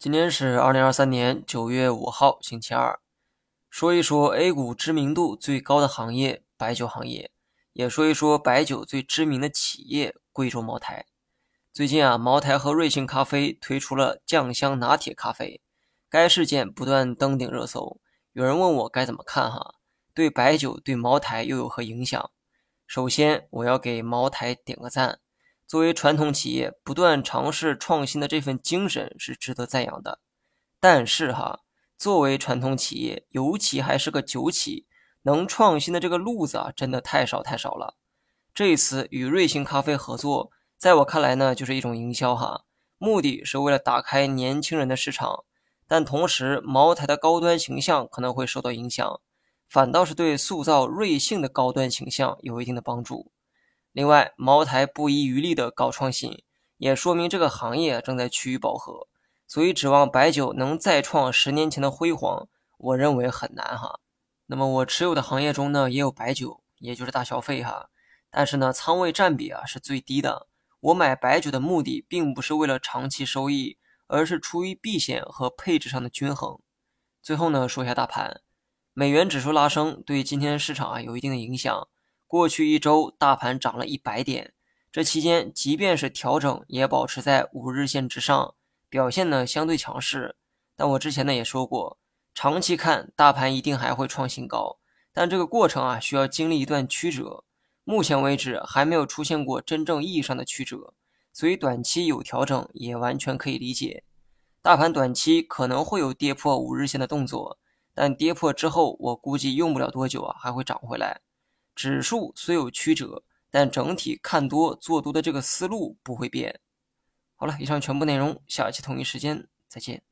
今天是二零二三年九月五号，星期二。说一说 A 股知名度最高的行业——白酒行业，也说一说白酒最知名的企业——贵州茅台。最近啊，茅台和瑞幸咖啡推出了酱香拿铁咖啡，该事件不断登顶热搜。有人问我该怎么看哈？对白酒、对茅台又有何影响？首先，我要给茅台点个赞。作为传统企业，不断尝试创新的这份精神是值得赞扬的。但是哈，作为传统企业，尤其还是个酒企，能创新的这个路子啊，真的太少太少了。这一次与瑞幸咖啡合作，在我看来呢，就是一种营销哈，目的是为了打开年轻人的市场，但同时茅台的高端形象可能会受到影响，反倒是对塑造瑞幸的高端形象有一定的帮助。另外，茅台不遗余力的搞创新，也说明这个行业正在趋于饱和，所以指望白酒能再创十年前的辉煌，我认为很难哈。那么我持有的行业中呢，也有白酒，也就是大消费哈，但是呢，仓位占比啊是最低的。我买白酒的目的并不是为了长期收益，而是出于避险和配置上的均衡。最后呢，说一下大盘，美元指数拉升对今天市场啊有一定的影响。过去一周，大盘涨了一百点，这期间即便是调整，也保持在五日线之上，表现呢相对强势。但我之前呢也说过，长期看大盘一定还会创新高，但这个过程啊需要经历一段曲折。目前为止还没有出现过真正意义上的曲折，所以短期有调整也完全可以理解。大盘短期可能会有跌破五日线的动作，但跌破之后，我估计用不了多久啊还会涨回来。指数虽有曲折但整体看多做多的这个思路不会变。好了以上全部内容下期同一时间再见。